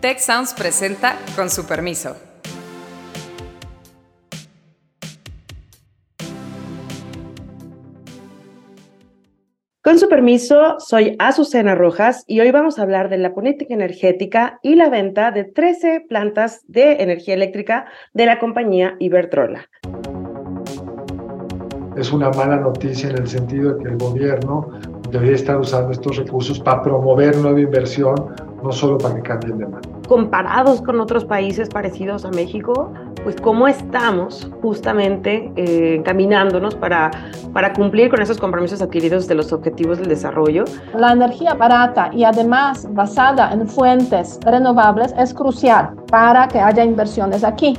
Tech Sounds presenta con su permiso. Con su permiso, soy Azucena Rojas y hoy vamos a hablar de la política energética y la venta de 13 plantas de energía eléctrica de la compañía Iberdrola. Es una mala noticia en el sentido de que el gobierno debería estar usando estos recursos para promover nueva inversión, no solo para que cambien de mano. Comparados con otros países parecidos a México, pues cómo estamos justamente eh, encaminándonos para, para cumplir con esos compromisos adquiridos de los objetivos del desarrollo. La energía barata y además basada en fuentes renovables es crucial para que haya inversiones aquí.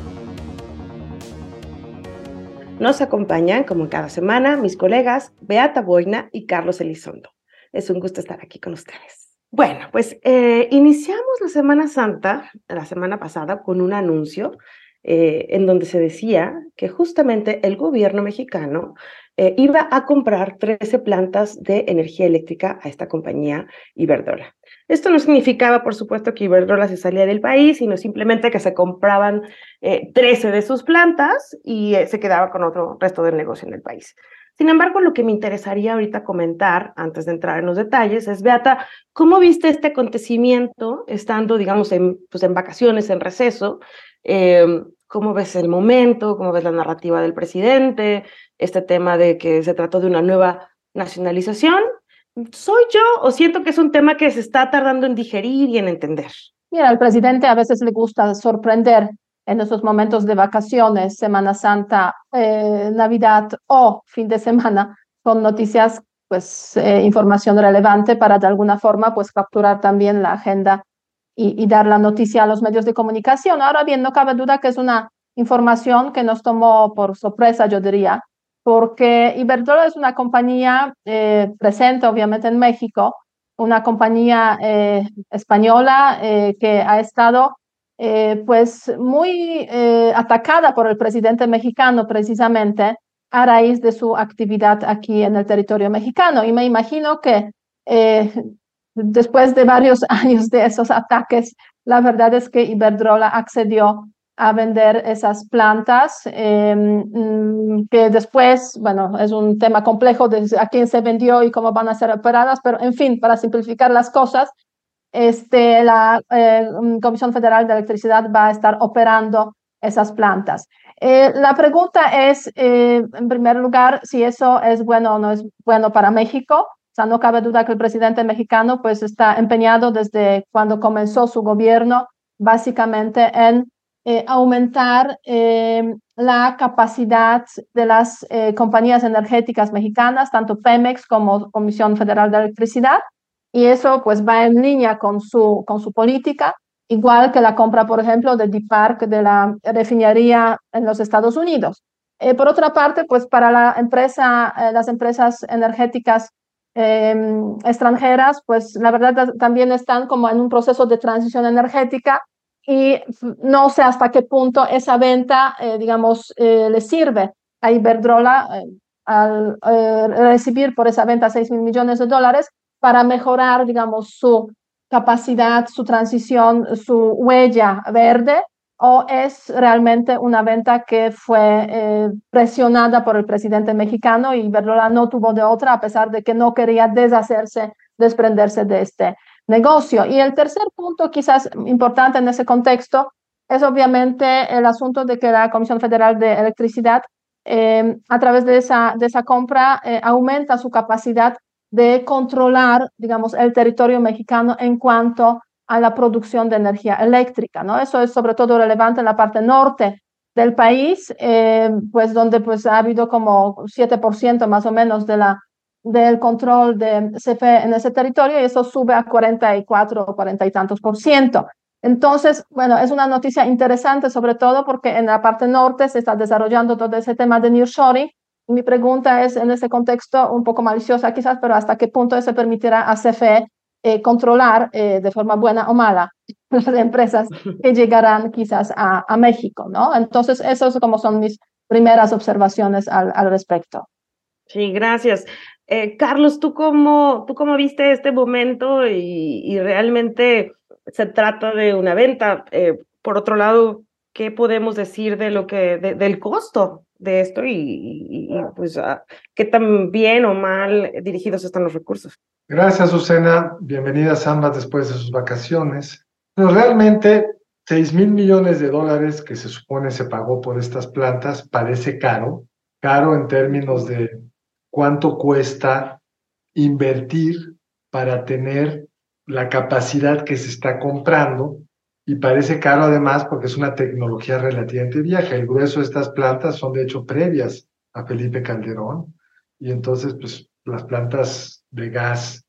Nos acompañan, como cada semana, mis colegas Beata Boina y Carlos Elizondo. Es un gusto estar aquí con ustedes. Bueno, pues eh, iniciamos la Semana Santa, la semana pasada, con un anuncio eh, en donde se decía que justamente el gobierno mexicano eh, iba a comprar 13 plantas de energía eléctrica a esta compañía Iberdrola. Esto no significaba, por supuesto, que Iberdrola se salía del país, sino simplemente que se compraban 13 eh, de sus plantas y se quedaba con otro resto del negocio en el país. Sin embargo, lo que me interesaría ahorita comentar, antes de entrar en los detalles, es, Beata, ¿cómo viste este acontecimiento estando, digamos, en, pues, en vacaciones, en receso? Em, ¿Cómo ves el momento? ¿Cómo ves la narrativa del presidente? Este tema de que se trató de una nueva nacionalización ¿Soy yo o siento que es un tema que se está tardando en digerir y en entender? Mira, al presidente a veces le gusta sorprender en esos momentos de vacaciones, Semana Santa, eh, Navidad o fin de semana, con noticias, pues eh, información relevante para de alguna forma pues capturar también la agenda y, y, dar la noticia a los medios de comunicación. Ahora bien, no cabe duda que es una información que nos tomó por sorpresa, yo diría, porque Iberdrola es una compañía eh, presente obviamente en México, una compañía eh, española eh, que ha estado pues muy atacada por el presidente mexicano precisamente a raíz de su actividad aquí en el territorio mexicano. Y me imagino que después de varios años de esos ataques, la verdad es que Iberdrola accedió a vender esas plantas, mm, que después, bueno, es un tema complejo a quién se vendió y cómo van a ser operadas, pero en fin, para simplificar las cosas, este, la eh, mm, Comisión Federal de Electricidad va a estar operando esas plantas. Eh, la pregunta es, eh, en primer lugar, si eso es bueno o no es bueno para México. O sea, no cabe duda que el presidente mexicano pues está empeñado desde cuando comenzó su gobierno básicamente en aumentar la capacidad de las compañías energéticas mexicanas, tanto Pemex como Comisión Federal de Electricidad, y eso pues va en línea con su, con su política, igual que la compra, por ejemplo, de Deep Park de la refinería en los Estados Unidos. por otra parte, pues para la empresa, las empresas energéticas em, extranjeras, pues la verdad también están como en un proceso de transición energética y no sé hasta qué punto esa venta, eh, digamos, eh, le sirve a Iberdrola eh, al recibir por esa venta 6 mil millones de dólares para mejorar, digamos, su capacidad, su transición, su huella verde, o es realmente una venta que fue presionada por el presidente mexicano y Iberdrola no tuvo de otra a pesar de que no quería deshacerse, desprenderse de este negocio. Y el tercer punto, quizás importante en ese contexto, es obviamente el asunto de que la Comisión Federal de Electricidad, eh, a través de esa, de esa compra, eh, aumenta su capacidad de controlar, digamos, el territorio mexicano en cuanto a la producción de energía eléctrica, ¿no? Eso es sobre todo relevante en la parte norte del país, eh, pues donde pues ha habido como 7% más o menos de la del control de CFE en ese territorio y eso sube a 44 o 40 y tantos por ciento. Entonces, bueno, es una noticia interesante, sobre todo porque en la parte norte se está desarrollando todo ese tema de nearshoring. Mi pregunta es, en ese contexto, un poco maliciosa quizás, pero ¿hasta qué punto eso permitirá a CFE eh, controlar eh, de forma buena o mala las empresas que llegarán quizás a, México, ¿no? Entonces, esos como son mis primeras observaciones al, respecto. Sí, gracias. Eh, Carlos, ¿tú cómo, ¿tú cómo viste este momento y, realmente se trata de una venta. Por otro lado, ¿qué podemos decir de lo que, del costo de esto y, pues ah, qué tan bien o mal dirigidos están los recursos? Gracias, Susana. Bienvenidas ambas después de sus vacaciones. Realmente 6 mil millones de dólares que se supone se pagó por estas plantas parece caro, caro en términos de cuánto cuesta invertir para tener la capacidad que se está comprando y parece caro además porque es una tecnología relativamente vieja. El grueso de estas plantas son de hecho previas a Felipe Calderón y entonces pues las plantas de gas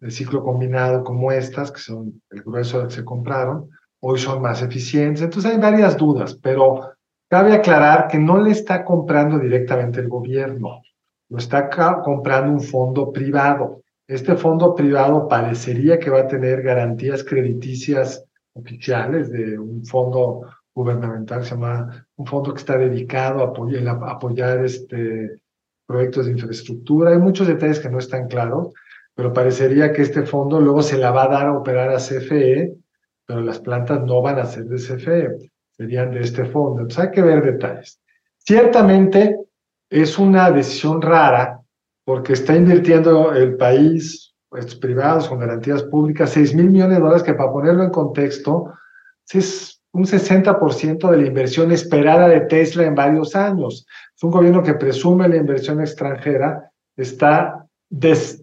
de ciclo combinado como estas, que son el grueso que se compraron, hoy son más eficientes. Entonces hay varias dudas, pero cabe aclarar que no le está comprando directamente el gobierno, lo está comprando un fondo privado. Este fondo privado parecería que va a tener garantías crediticias oficiales de un fondo gubernamental, se llama un fondo que está dedicado a apoyar, este, proyectos de infraestructura. Hay muchos detalles que no están claros, pero parecería que este fondo luego se la va a dar a operar a CFE pero las plantas no van a ser de CFE, serían de este fondo. Entonces hay que ver detalles. Ciertamente es una decisión rara porque está invirtiendo el país, pues, privados con garantías públicas, 6 mil millones de dólares, que para ponerlo en contexto, es un 60% de la inversión esperada de Tesla en varios años. Es un gobierno que presume la inversión extranjera, está des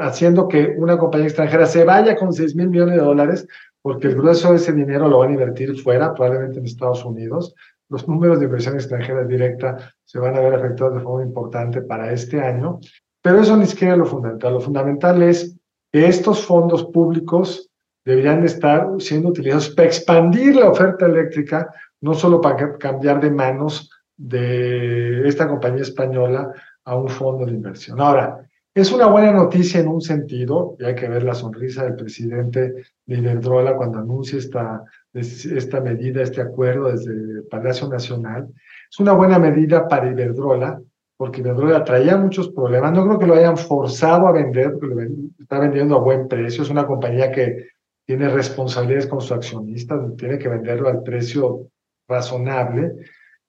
haciendo que una compañía extranjera se vaya con 6 mil millones de dólares, porque el grueso de ese dinero lo van a invertir fuera, probablemente en Estados Unidos. Los números de inversión extranjera directa se van a ver afectados de forma importante para este año, pero eso ni siquiera es lo fundamental. Lo fundamental es que estos fondos públicos deberían estar siendo utilizados para expandir la oferta eléctrica, no solo para cambiar de manos de esta compañía española a un fondo de inversión. Ahora, es una buena noticia en un sentido, y hay que ver la sonrisa del presidente de Iberdrola cuando anuncia esta, esta medida, este acuerdo desde el Palacio Nacional. Es una buena medida para Iberdrola, porque Iberdrola traía muchos problemas. No creo que lo hayan forzado a vender, porque lo está vendiendo a buen precio. Es una compañía que tiene responsabilidades con sus accionistas, tiene que venderlo al precio razonable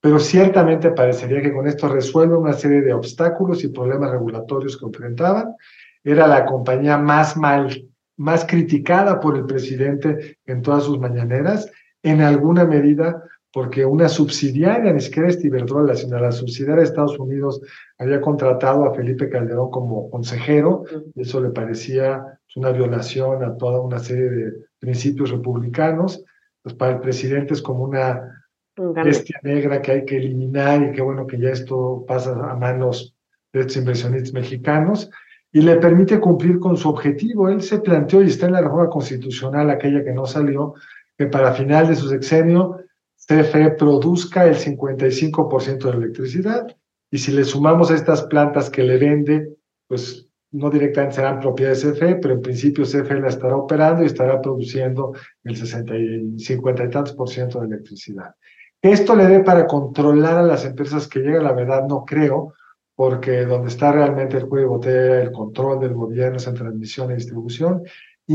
pero ciertamente parecería que con esto resuelve una serie de obstáculos y problemas regulatorios que enfrentaban. Era la compañía más mal, más criticada por el presidente en todas sus mañaneras, en alguna medida porque una subsidiaria, ni siquiera es Iberdrola, sino la subsidiaria de Estados Unidos había contratado a Felipe Calderón como consejero, y eso le parecía una violación a toda una serie de principios republicanos. Pues para el presidente es como una bestia negra que hay que eliminar y qué bueno que ya esto pasa a manos de estos inversionistas mexicanos y le permite cumplir con su objetivo. Él se planteó y está en la reforma constitucional, aquella que no salió, que para final de su sexenio CFE produzca el 55% de la electricidad y si le sumamos a estas plantas que le vende, pues no directamente serán propiedad de CFE, pero en principio CFE la estará operando y estará produciendo el 60 y 50 y tantos por ciento de electricidad. Esto le dé para controlar a las empresas que llegan, la verdad no creo, porque donde está realmente el cuello de botella, el control del gobierno en transmisión y distribución,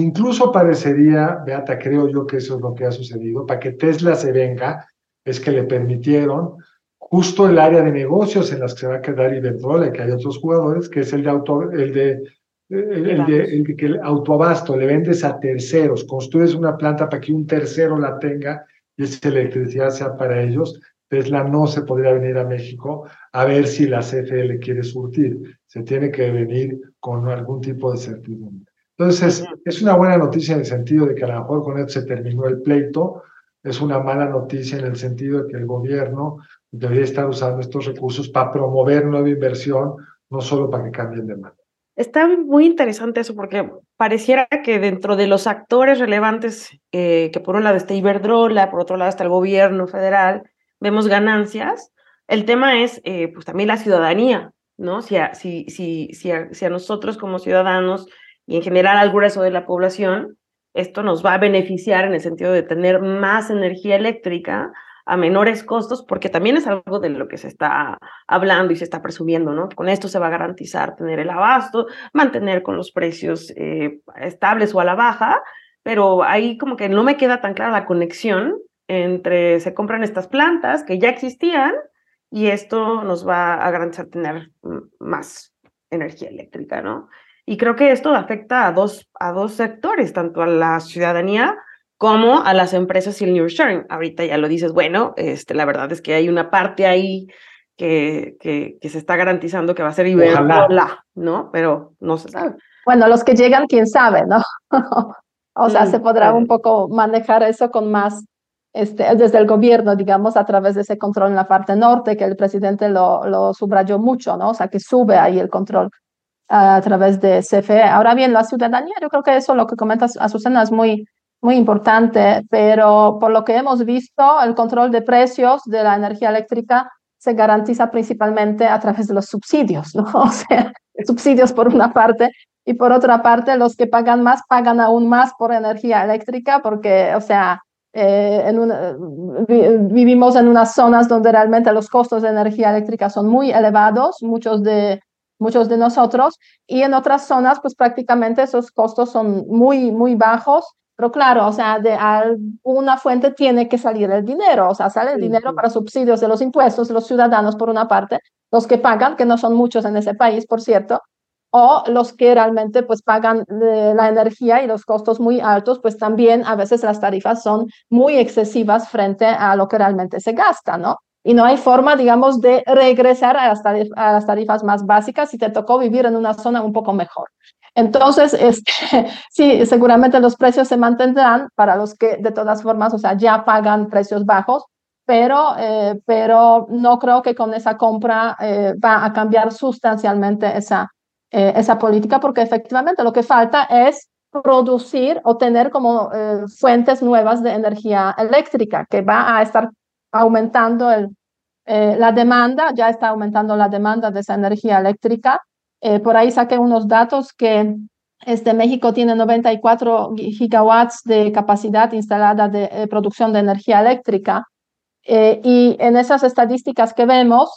incluso parecería, Beata, creo yo que eso es lo que ha sucedido, para que Tesla se venga, es que le permitieron justo el área de negocios en las que se va a quedar Iberdrola, que hay otros jugadores, que es el de auto, el de el, de, el que el autoabasto le vendes a terceros, construyes una planta para que un tercero la tenga y esa electricidad sea para ellos, Tesla no se podría venir a México a ver si la CFE quiere surtir. Se tiene que venir con algún tipo de certidumbre. Entonces, es una buena noticia en el sentido de que a lo mejor con esto se terminó el pleito. Es una mala noticia en el sentido de que el gobierno debería estar usando estos recursos para promover nueva inversión, no solo para que cambien de mano. Está muy interesante eso porque pareciera que dentro de los actores relevantes, eh, que por un lado está Iberdrola, por otro lado está el gobierno federal, vemos ganancias. El tema es eh, pues también la ciudadanía, ¿no? Si a, si, si, si, si a nosotros como ciudadanos y en general al grueso de la población, esto nos va a beneficiar en el sentido de tener más energía eléctrica a menores costos, porque también es algo de lo que se está hablando y se está presumiendo, ¿no? Con esto se va a garantizar tener el abasto, mantener con los precios eh, estables o a la baja, pero ahí como que no me queda tan clara la conexión entre se compran estas plantas que ya existían y esto nos va a garantizar tener más energía eléctrica, ¿no? Y creo que esto afecta a dos, a dos sectores, tanto a la ciudadanía como a las empresas y el new sharing. Ahorita ya lo dices, bueno, este, la verdad es que hay una parte ahí que, que, que se está garantizando que va a ser Iberdrola, ¿no? Pero no se sabe. Bueno, los que llegan, quién sabe, ¿no? o sea, se podrá un poco manejar eso con más, este, desde el gobierno, digamos, a través de ese control en la parte norte, que el presidente lo, lo subrayó mucho, ¿no? O sea, que sube ahí el control a través de CFE. Ahora bien, la ciudadanía, yo creo que eso lo que comentas, Azucena, es muy, muy importante, pero por lo que hemos visto, el control de precios de la energía eléctrica se garantiza principalmente a través de los subsidios, ¿no? O sea, subsidios por una parte y por otra parte los que pagan más pagan aún más por energía eléctrica porque, o sea, eh, en vivimos en unas zonas donde realmente los costos de energía eléctrica son muy elevados, muchos de, muchos de nosotros, y en otras zonas pues prácticamente esos costos son muy, muy bajos pero claro, o sea, de alguna fuente tiene que salir el dinero, o sea, sale el dinero para subsidios de los impuestos los ciudadanos por una parte, los que pagan, que no son muchos en ese país, por cierto, o los que realmente pues pagan la energía y los costos muy altos, pues también a veces las tarifas son muy excesivas frente a lo que realmente se gasta, ¿no? Y no hay forma, digamos, de regresar a las, tarifas más básicas si te tocó vivir en una zona un poco mejor. Entonces, este, sí, seguramente los precios se mantendrán para los que de todas formas, o sea, ya pagan precios bajos, pero, eh, pero no creo que con esa compra eh, va a cambiar sustancialmente esa, eh, esa política, porque efectivamente lo que falta es producir o tener como fuentes nuevas de energía eléctrica, que va a estar aumentando el, la demanda, ya está aumentando la demanda de esa energía eléctrica eh, por ahí saqué unos datos que este, México tiene 94 gigawatts de capacidad instalada de eh, producción de energía eléctrica. Eh, y en esas estadísticas que vemos,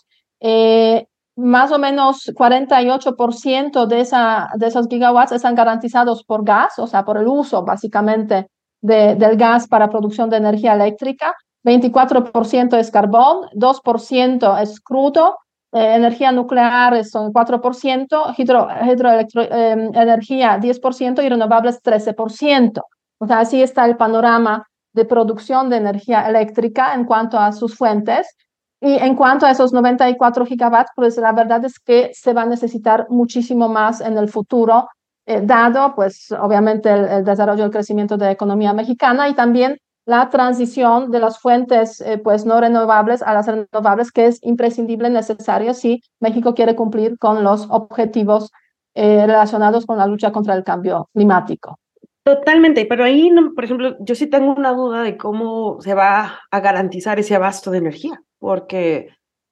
más o menos 48% de, esa, de esos gigawatts están garantizados por gas, o sea, por el uso básicamente de, del gas para producción de energía eléctrica. 24% es carbón, 2% es crudo eh, energía nuclear son 4%, hidro, hidroelectroenergía em, 10% y renovables 13%. O sea, así está el panorama de producción de energía eléctrica en cuanto a sus fuentes. Y en cuanto a esos 94 gigawatts, pues la verdad es que se va a necesitar muchísimo más en el futuro, eh, dado pues obviamente el, el desarrollo el crecimiento de la economía mexicana y también la transición de las fuentes eh, pues no renovables a las renovables, que es imprescindible, necesario si México quiere cumplir con los objetivos eh, relacionados con la lucha contra el cambio climático. Totalmente, pero ahí, por ejemplo, yo sí tengo una duda de cómo se va a garantizar ese abasto de energía, porque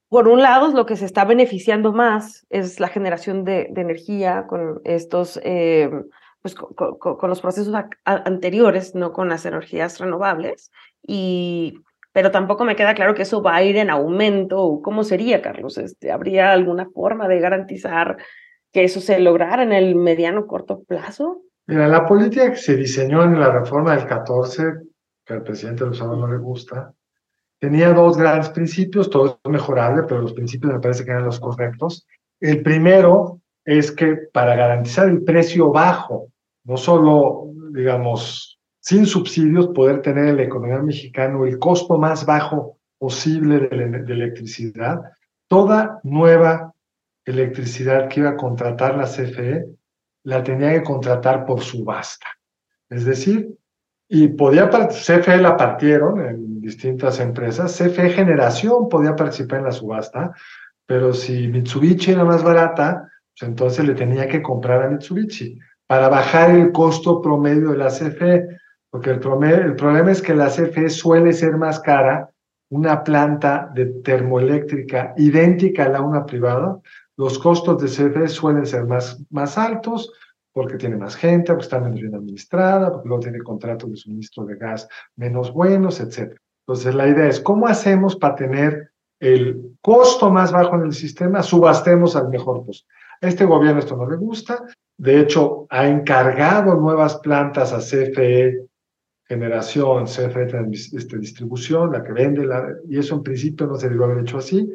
por un lado lo que se está beneficiando más es la generación de, energía con estos... Eh, pues, con, los procesos anteriores, no con las energías renovables, y, pero tampoco me queda claro que eso va a ir en aumento. ¿Cómo sería, Carlos? Este, ¿Habría alguna forma de garantizar que eso se lograra en el mediano corto plazo? Mira, la política que se diseñó en la reforma del 14, que al presidente Lozano no le gusta, tenía dos grandes principios, todo es mejorable, pero los principios me parece que eran los correctos. El primero es que para garantizar el precio bajo, no solo, digamos, sin subsidios, poder tener en la economía mexicana el costo más bajo posible de, electricidad, toda nueva electricidad que iba a contratar la CFE la tenía que contratar por subasta. Es decir, y podía, CFE la partieron en distintas empresas, CFE Generación podía participar en la subasta, pero si Mitsubishi era más barata, pues entonces le tenía que comprar a Mitsubishi para bajar el costo promedio de la CFE, porque el, el problema es que la CFE suele ser más cara, una planta de termoeléctrica idéntica a la una privada, los costos de CFE suelen ser más, más altos porque tiene más gente, porque está menos bien administrada, porque luego tiene contratos de suministro de gas menos buenos, etc. Entonces la idea es, ¿cómo hacemos para tener el costo más bajo en el sistema? Subastemos al mejor costo. Este gobierno esto no le gusta, de hecho, ha encargado nuevas plantas a CFE Generación, CFE este, Distribución, la que vende, la, y eso en principio no se debió haber hecho así.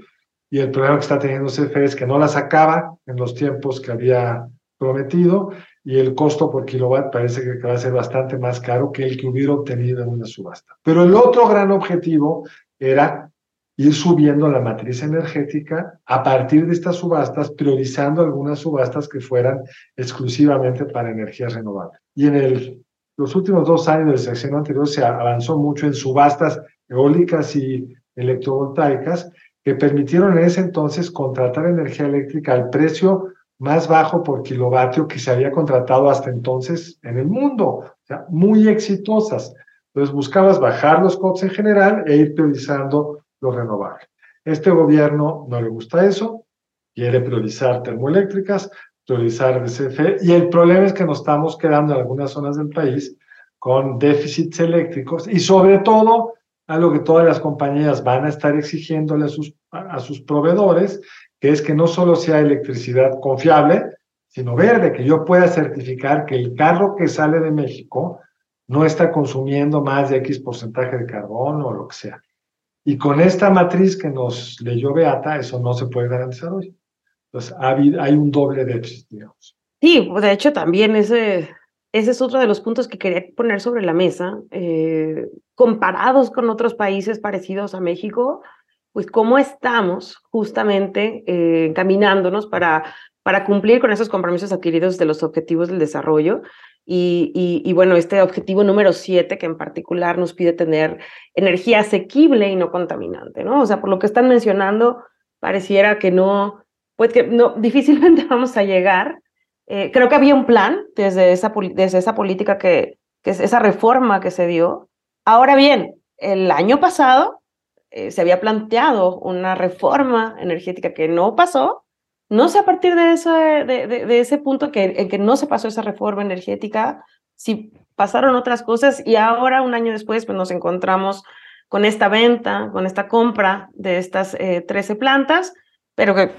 Y el problema que está teniendo CFE es que no las acaba en los tiempos que había prometido y el costo por kilowatt parece que va a ser bastante más caro que el que hubiera obtenido en una subasta. Pero el otro gran objetivo era ir subiendo la matriz energética a partir de estas subastas, priorizando algunas subastas que fueran exclusivamente para energías renovables. Y en el, los últimos dos años del sexenio anterior se avanzó mucho en subastas eólicas y electrovoltaicas que permitieron en ese entonces contratar energía eléctrica al precio más bajo por kilovatio que se había contratado hasta entonces en el mundo, o sea, muy exitosas. Entonces buscabas bajar los costos en general e ir priorizando lo renovable. Este gobierno no le gusta eso, quiere priorizar termoeléctricas, priorizar DCF, y el problema es que nos estamos quedando en algunas zonas del país con déficits eléctricos y sobre todo algo que todas las compañías van a estar exigiéndole a sus, proveedores que es que no solo sea electricidad confiable, sino verde, que yo pueda certificar que el carro que sale de México no está consumiendo más de X porcentaje de carbono o lo que sea. Y con esta matriz que nos leyó Beata, eso no se puede garantizar hoy. Entonces, hay un doble déficit, digamos. Sí, de hecho, también ese, ese es otro de los puntos que quería poner sobre la mesa. Eh, comparados con otros países parecidos a México, pues cómo estamos justamente eh, encaminándonos para, para cumplir con esos compromisos adquiridos de los objetivos del desarrollo. Y, bueno, este objetivo número siete, que en particular nos pide tener energía asequible y no contaminante, ¿no? O sea, por lo que están mencionando, pareciera que no, pues que no, difícilmente vamos a llegar. Eh, creo que había un plan desde esa, desde esa política que, que es esa reforma que se dio. Ahora bien, el año pasado eh, se había planteado una reforma energética que no pasó. No sé a partir de, eso, de, ese punto que, en que no se pasó esa reforma energética, si pasaron otras cosas y ahora, un año después, pues nos encontramos con esta venta, con esta compra de estas 13 eh, plantas, pero que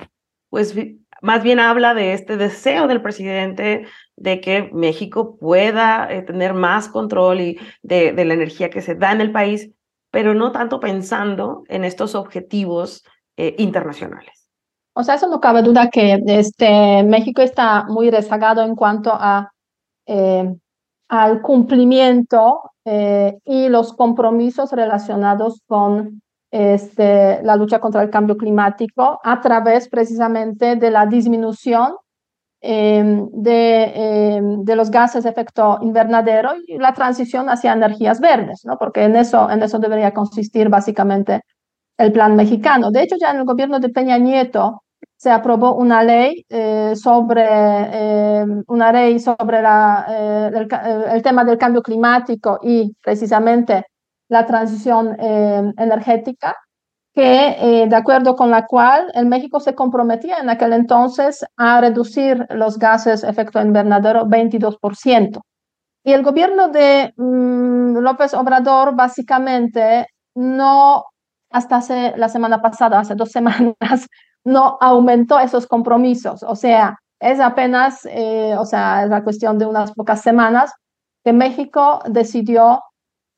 pues más bien habla de este deseo del presidente de que México pueda eh, tener más control y de, de, la energía que se da en el país pero no tanto pensando en estos objetivos eh, internacionales. O sea, eso no cabe duda que este, México está muy rezagado en cuanto a, eh, al cumplimiento eh, y los compromisos relacionados con este, la lucha contra el cambio climático a través precisamente de la disminución Em, de, em, de, los gases de efecto invernadero y la transición hacia energías verdes, ¿no? porque en eso, en eso debería consistir básicamente el plan mexicano. De hecho, ya en el gobierno de Peña Nieto se aprobó una ley eh, sobre em, una ley sobre la, eh, el, el, tema del cambio climático y precisamente la transición energética que eh, de acuerdo con la cual el México se comprometía en aquel entonces a reducir los gases efecto invernadero 22%. Y el gobierno de mm, López Obrador básicamente no, hasta la semana pasada, hace dos semanas, no aumentó esos compromisos. O sea, es apenas, eh, o sea, es la cuestión de unas pocas semanas que México decidió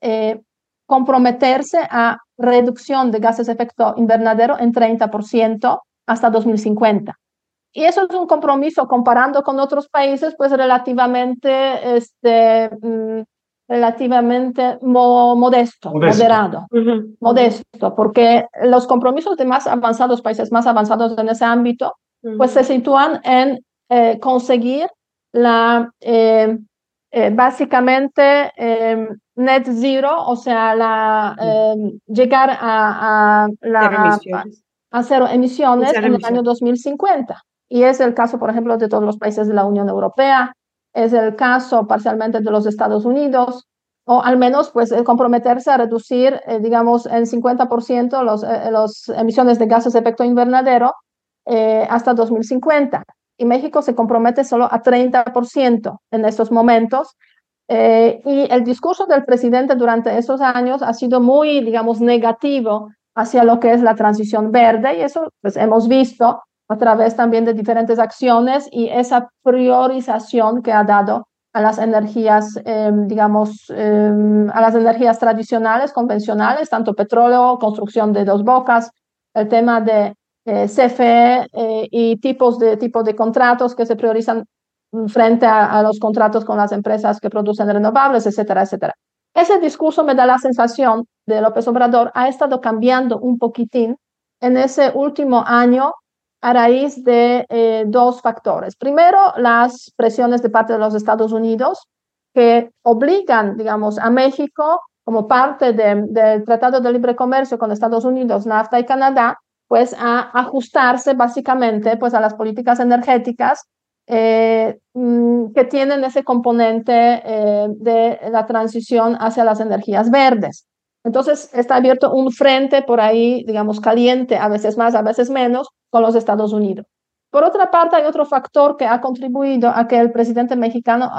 eh, comprometerse a reducción de gases de efecto invernadero en 30% hasta 2050. Y eso es un compromiso comparando con otros países, pues relativamente, este, relativamente modesto, moderado, modesto, porque los compromisos de más avanzados, países más avanzados en ese ámbito, pues se sitúan en eh, conseguir la eh, eh, básicamente em, net zero, o sea, la, em, llegar a, a, la, a cero emisiones en el año 2050. Y es el caso, por ejemplo, de todos los países de la Unión Europea, es el caso parcialmente de los Estados Unidos, o al menos pues comprometerse a reducir, eh, digamos, en 50% los, eh, los emisiones de gases de efecto invernadero hasta 2050 y México se compromete solo a 30% en estos momentos. Eh, y el discurso del presidente durante esos años ha sido muy, digamos, negativo hacia lo que es la transición verde y eso pues hemos visto a través también de diferentes acciones y esa priorización que ha dado a las energías, em, digamos, em, a las energías tradicionales, convencionales, tanto petróleo, construcción de dos bocas, el tema de eh, CFE eh, y tipos de, tipos de contratos que se priorizan frente a, los contratos con las empresas que producen renovables, etcétera, etcétera. Ese discurso me da la sensación de López Obrador ha estado cambiando un poquitín en ese último año a raíz de eh, dos factores. Primero, las presiones de parte de los Estados Unidos que obligan, digamos, a México como parte del Tratado de Libre Comercio con Estados Unidos, NAFTA y Canadá, pues a ajustarse básicamente pues a las políticas energéticas eh, mm, que tienen ese componente eh, de la transición hacia las energías verdes. Entonces está abierto un frente por ahí, digamos, caliente, a veces más, a veces menos, con los Estados Unidos. Por otra parte, hay otro factor que ha contribuido a que el presidente mexicano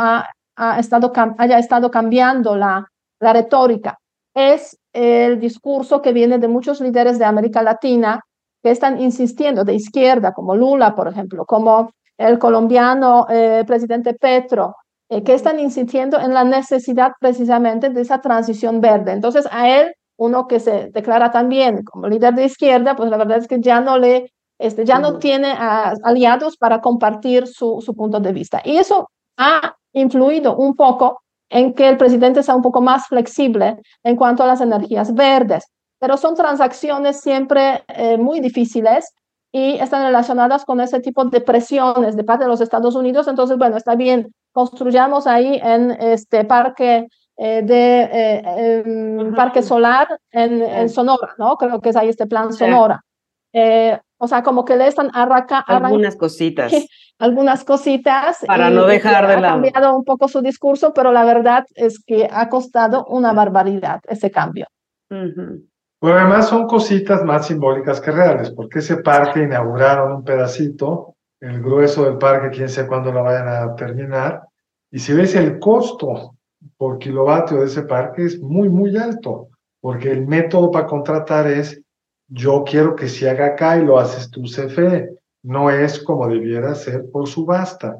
haya estado cambiando la, la retórica. Es el discurso que viene de muchos líderes de América Latina que están insistiendo, de izquierda, como Lula, por ejemplo, como el colombiano eh, presidente Petro, eh, que están insistiendo en la necesidad precisamente de esa transición verde. Entonces, a él, uno que se declara también como líder de izquierda, pues la verdad es que ya no le, este, ya no tiene aliados para compartir su, su punto de vista. Y eso ha influido un poco en que el presidente sea un poco más flexible en cuanto a las energías verdes. Pero son transacciones siempre eh, muy difíciles y están relacionadas con ese tipo de presiones de parte de los Estados Unidos. Entonces, bueno, está bien, construyamos ahí en este parque eh, de eh, parque solar en, en, Sonora, ¿no? Creo que es ahí este plan Sonora. Eh, o sea, como que le están arranca, algunas cositas. algunas cositas. Para no dejar de lado. Ha cambiado un poco su discurso, pero la verdad es que ha costado una barbaridad ese cambio. Bueno, además son cositas más simbólicas que reales, porque ese parque inauguraron un pedacito, el grueso del parque, quién sabe cuándo lo vayan a terminar, y si ves el costo por kilovatio de ese parque es muy, muy alto, porque el método para contratar es, yo quiero que se haga acá y lo haces tú CFE, no es como debiera ser por subasta.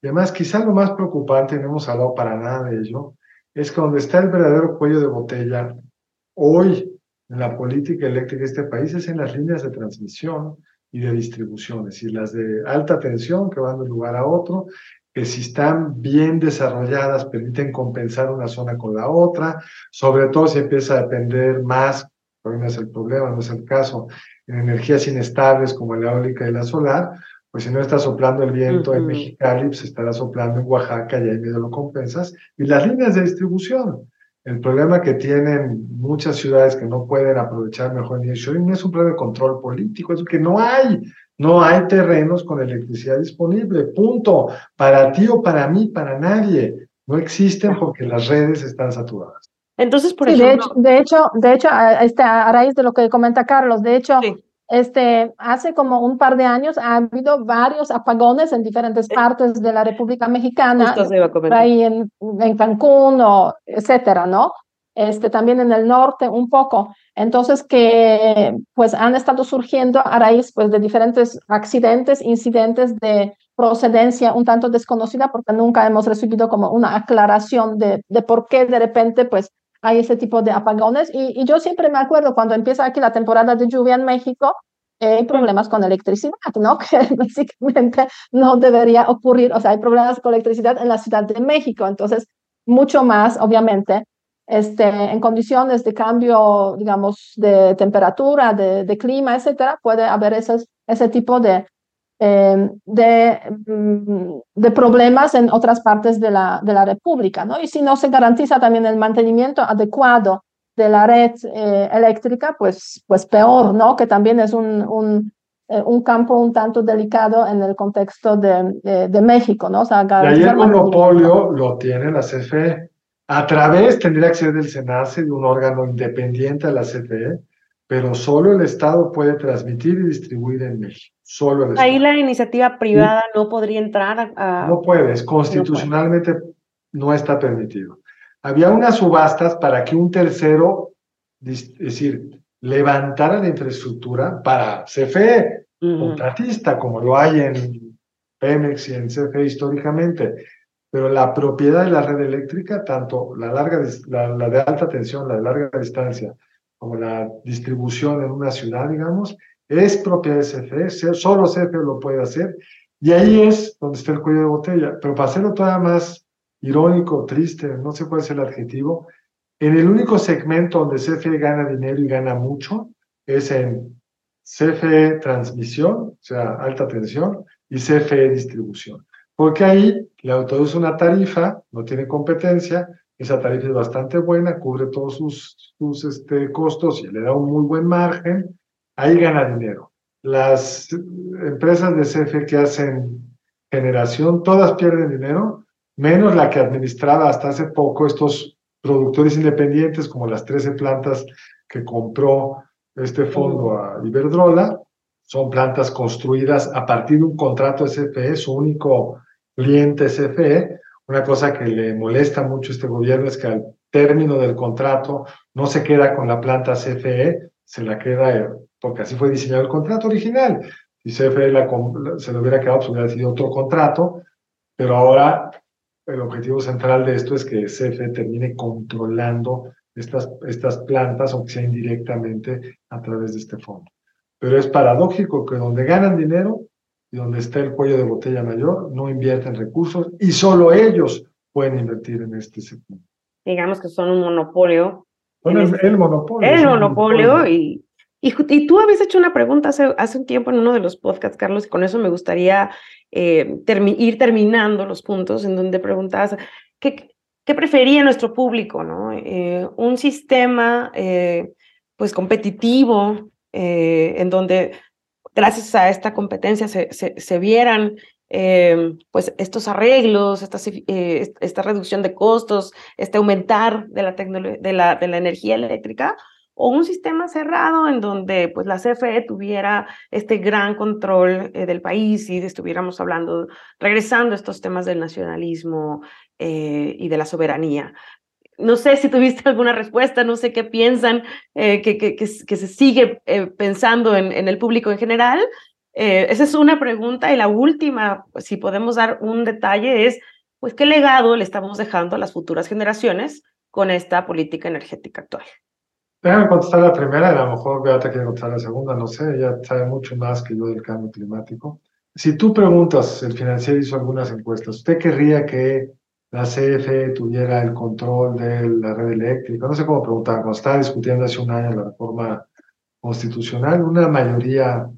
Y además, quizá lo más preocupante, no hemos hablado para nada de ello, es que donde está el verdadero cuello de botella, hoy en la política eléctrica de este país es en las líneas de transmisión y de distribución, es decir, las de alta tensión que van de un lugar a otro, que si están bien desarrolladas permiten compensar una zona con la otra, sobre todo si empieza a depender más, hoy no es el problema, no es el caso, en energías inestables como la eólica y la solar, pues si no está soplando el viento en Mexicali, pues estará soplando en Oaxaca y ahí medio lo compensas. Y las líneas de distribución, el problema que tienen muchas ciudades que no pueden aprovechar mejor el no es un problema de control político, es que no hay, no hay terrenos con electricidad disponible, punto. Para ti o para mí, para nadie. No existen porque las redes están saturadas. Entonces, por ejemplo. De hecho, de hecho, este, a, raíz de lo que comenta Carlos, de hecho, este, hace como un par de años ha habido varios apagones en diferentes partes de la República Mexicana, ahí en, en, Cancún o etcétera, ¿no? Este, también en el norte un poco. Entonces, que pues han estado surgiendo a raíz pues, de diferentes accidentes, incidentes de procedencia un tanto desconocida, porque nunca hemos recibido como una aclaración de, de por qué de repente pues hay ese tipo de apagones. Y, yo siempre me acuerdo cuando empieza aquí la temporada de lluvia en México, eh, hay problemas con electricidad, ¿no? Que básicamente no debería ocurrir. O sea, hay problemas con electricidad en la Ciudad de México. Entonces, mucho más, obviamente, este, en condiciones de cambio, digamos, de temperatura, de, de clima, etcétera, puede haber esos, ese tipo de, Em, de, mm, de, problemas en otras partes de la, de la República, ¿no? Y si no se garantiza también el mantenimiento adecuado de la red eh, eléctrica, pues, pues peor, ¿no? Que también es un, un, eh, un campo un tanto delicado en el contexto de, de, México, ¿no? O sea, y ahí el monopolio lo tiene la CFE. A través, tendría que ser del SENACE, de un órgano independiente de la CFE, pero solo el Estado puede transmitir y distribuir en México. Solo el Estado. Ahí la iniciativa privada no podría entrar a... No puedes, constitucionalmente no, está permitido. Había unas subastas para que un tercero, es decir, levantara la infraestructura para CFE. contratista, como lo hay en Pemex y en CFE históricamente, pero la propiedad de la red eléctrica, tanto la, larga, la, la de alta tensión, la de larga distancia, como la distribución en una ciudad, digamos, es propiedad de CFE, solo CFE lo puede hacer, y ahí es donde está el cuello de botella. Pero para hacerlo todavía más irónico, triste, no sé cuál es el adjetivo, en el único segmento donde CFE gana dinero y gana mucho es en CFE transmisión, o sea, alta tensión, y CFE distribución. Porque ahí le autoriza una tarifa, no tiene competencia, esa tarifa es bastante buena, cubre todos sus, sus este, costos y le da un muy buen margen, ahí gana dinero. Las empresas de CFE que hacen generación, todas pierden dinero, menos la que administraba hasta hace poco estos productores independientes, como las 13 plantas que compró este fondo a Iberdrola. Son plantas construidas a partir de un contrato SFE, su único cliente SFE. Una cosa que le molesta mucho a este gobierno es que al término del contrato no se queda con la planta CFE, se la queda, porque así fue diseñado el contrato original. Si CFE la, se le hubiera quedado, pues hubiera sido otro contrato, pero ahora el objetivo central de esto es que CFE termine controlando estas, estas plantas, aunque sea indirectamente a través de este fondo. Pero es paradójico que donde ganan dinero y donde está el cuello de botella mayor, no invierten recursos y solo ellos pueden invertir en este sector. Digamos que son un monopolio. Bueno, el, monopolio. El monopolio, Y, y, tú habías hecho una pregunta hace, hace un tiempo en uno de los podcasts, Carlos, y con eso me gustaría eh, ir terminando los puntos en donde preguntabas, ¿qué, ¿qué prefería nuestro público? ¿no? Eh, un sistema eh, pues competitivo en donde gracias a esta competencia se, se, vieran pues estos arreglos, esta, esta reducción de costos, este aumentar de la, de la, de la energía eléctrica, o un sistema cerrado en donde pues la CFE tuviera este gran control eh, del país y estuviéramos hablando, regresando a estos temas del nacionalismo eh, y de la soberanía. No sé si tuviste alguna respuesta, no sé qué piensan, eh, que, que, que, se sigue pensando en, en, el público en general. esa es una pregunta y la última, pues, si podemos dar un detalle, es pues qué legado le estamos dejando a las futuras generaciones con esta política energética actual. Déjame contestar la primera y a lo mejor Beata quiere contestar la segunda, no sé, ella sabe mucho más que yo del cambio climático. Si tú preguntas, el financiero hizo algunas encuestas, ¿usted querría que la CFE tuviera el control de la red eléctrica? No sé cómo preguntar, cuando estaba discutiendo hace un año la reforma constitucional, una mayoría,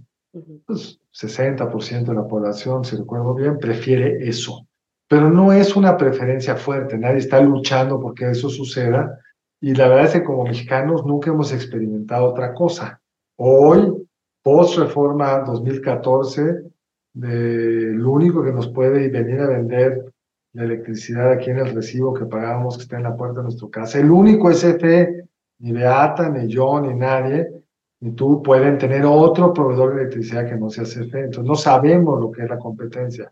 pues 60% de la población, si recuerdo bien, prefiere eso. Pero no es una preferencia fuerte, nadie está luchando porque eso suceda y la verdad es que como mexicanos nunca hemos experimentado otra cosa. Hoy, post reforma 2014, de, lo único que nos puede venir a vender la electricidad aquí en el recibo que pagábamos que está en la puerta de nuestra casa, el único SFE, ni Beata, ni yo, ni nadie, ni tú pueden tener otro proveedor de electricidad que no sea CFE. Entonces no sabemos lo que es la competencia.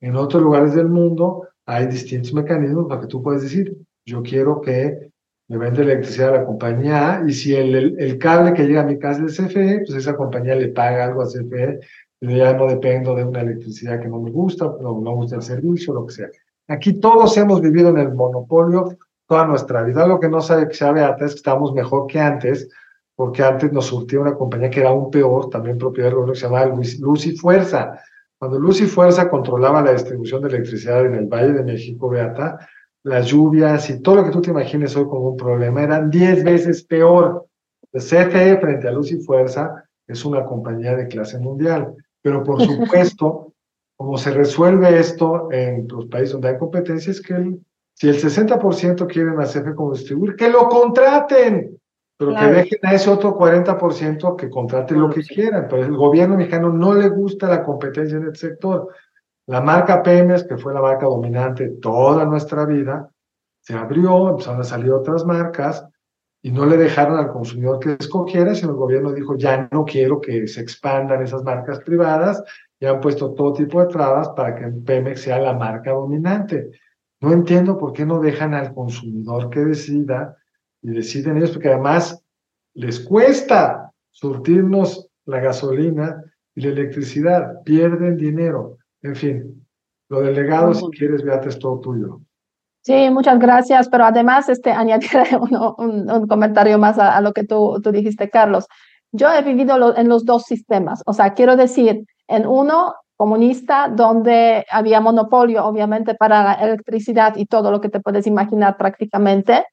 En otros lugares del mundo hay distintos mecanismos para que tú puedas decir, yo quiero que me vende electricidad a la compañía A y si el, el, cable que llega a mi casa es CFE, pues esa compañía le paga algo a CFE, yo ya no dependo de una electricidad que no me gusta, no me gusta el servicio, lo que sea. Aquí todos hemos vivido en el monopolio toda nuestra vida. Lo que no sabe que sabe antes es que estamos mejor que antes, porque antes nos surtía una compañía que era aún peor, también propiedad del gobierno, que se llamaba Luz y Fuerza. Cuando Luz y Fuerza controlaba la distribución de electricidad en el Valle de México, Beata, las lluvias y todo lo que tú te imagines hoy como un problema eran 10 veces peor. El CFE frente a Luz y Fuerza es una compañía de clase mundial, pero por supuesto, como se resuelve esto en los países donde hay competencia, es que si el 60% quieren a CFE como distribuir, que lo contraten, pero que dejen a ese otro 40% que contraten lo que quieran. Pero el gobierno mexicano no le gusta la competencia en el sector. La marca Pemex, que fue la marca dominante toda nuestra vida, se abrió, empezaron a salir otras marcas y no le dejaron al consumidor que escogiera, sino el gobierno dijo, ya no quiero que se expandan esas marcas privadas y han puesto todo tipo de trabas para que Pemex sea la marca dominante. No entiendo por qué no dejan al consumidor que decida y deciden ellos, porque además les cuesta surtirnos la gasolina y la electricidad, pierden dinero. En fin, lo delegado, si quieres, Beata, es todo tuyo. Sí, muchas gracias, pero además este, añadiré un, un, comentario más a, lo que tú, tú dijiste, Carlos. Yo he vivido en los dos sistemas, o sea, quiero decir, en uno comunista, donde había monopolio, obviamente, para la electricidad y todo lo que te puedes imaginar prácticamente.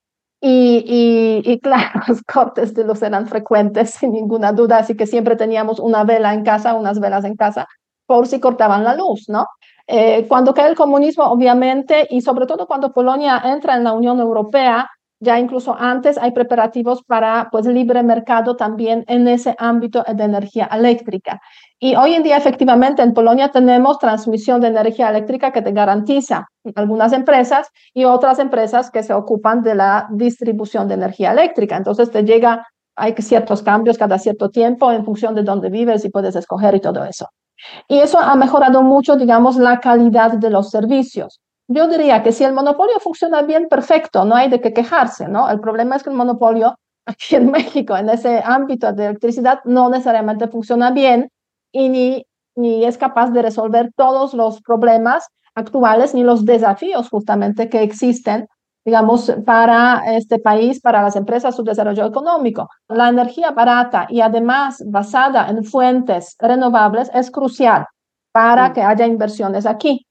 Y, y, claro, los cortes de luz eran frecuentes, sin ninguna duda, así que siempre teníamos una vela en casa, unas velas en casa, por si cortaban la luz, ¿no? Eh, cuando cae el comunismo, obviamente, y sobre todo cuando Polonia entra en la Unión Europea, ya incluso antes hay preparativos para pues libre mercado también en ese ámbito de energía eléctrica. Y hoy en día efectivamente en Polonia tenemos transmisión de energía eléctrica que te garantiza algunas empresas y otras empresas que se ocupan de la distribución de energía eléctrica. Entonces te llega, hay ciertos cambios cada cierto tiempo en función de dónde vives y puedes escoger y todo eso. Y eso ha mejorado mucho, digamos, la calidad de los servicios. Yo diría que si el monopolio funciona bien, perfecto, no hay de qué quejarse, ¿no? El problema es que el monopolio aquí en México, en ese ámbito de electricidad, no necesariamente funciona bien y ni, ni es capaz de resolver todos los problemas actuales ni los desafíos justamente que existen, digamos, para este país, para las empresas, su desarrollo económico. La energía barata y además basada en fuentes renovables es crucial para que haya inversiones aquí.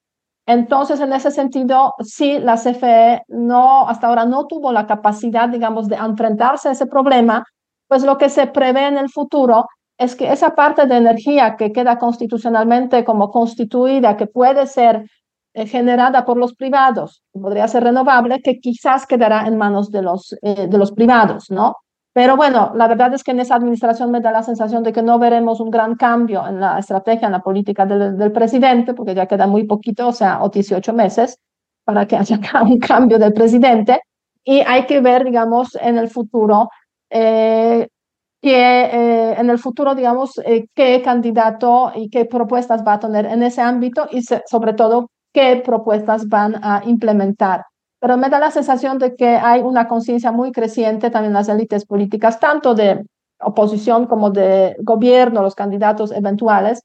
Entonces, en ese sentido, sí, la CFE no, hasta ahora no tuvo la capacidad, digamos, de enfrentarse a ese problema, pues lo que se prevé en el futuro es que esa parte de energía que queda constitucionalmente como constituida, que puede ser eh, generada por los privados, podría ser renovable, que quizás quedará en manos de los, eh, de los privados, ¿no? Pero bueno, la verdad es que en esa administración me da la sensación de que no veremos un gran cambio en la estrategia, en la política del, presidente, porque ya queda muy poquito, o sea, o 18 meses para que haya un cambio del presidente. Y hay que ver, digamos, en el futuro, eh, que eh, en el futuro, digamos, eh, qué candidato y qué propuestas va a tener en ese ámbito y sobre todo qué propuestas van a implementar. Pero me da la sensación de que hay una conciencia muy creciente también en las élites políticas, tanto de oposición como de gobierno, los candidatos eventuales,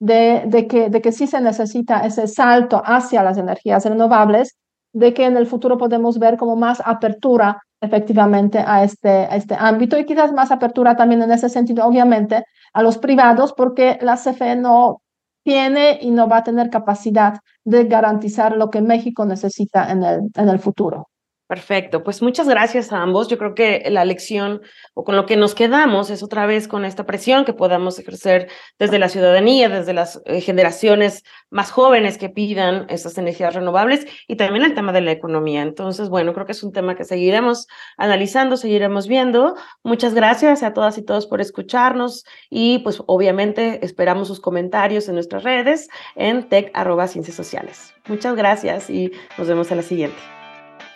de, de, que, de que sí se necesita ese salto hacia las energías renovables, de que en el futuro podemos ver como más apertura efectivamente a este, a este ámbito y quizás más apertura también en ese sentido, obviamente, a los privados, porque la CFE no tiene y no va a tener capacidad de garantizar lo que México necesita en el, en el futuro. Perfecto, pues muchas gracias a ambos. Yo creo que la lección o con lo que nos quedamos es otra vez con esta presión que podamos ejercer desde la ciudadanía, desde las eh, generaciones más jóvenes que pidan estas energías renovables y también el tema de la economía. Entonces, bueno, creo que es un tema que seguiremos analizando, seguiremos viendo. Muchas gracias a todas y todos por escucharnos y pues obviamente esperamos sus comentarios en nuestras redes en tech sociales. Muchas gracias y nos vemos en la siguiente.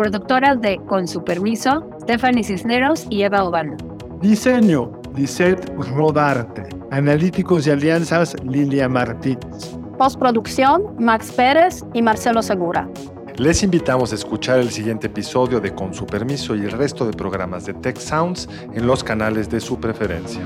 productoras de Con su permiso, Stephanie Cisneros y Eva Obano. Diseño, Lisette Rodarte. Analíticos y alianzas, Lilia Martínez. Postproducción, Max Pérez y Marcelo Segura. Les invitamos a escuchar el siguiente episodio de Con su permiso y el resto de programas de Tech Sounds en los canales de su preferencia.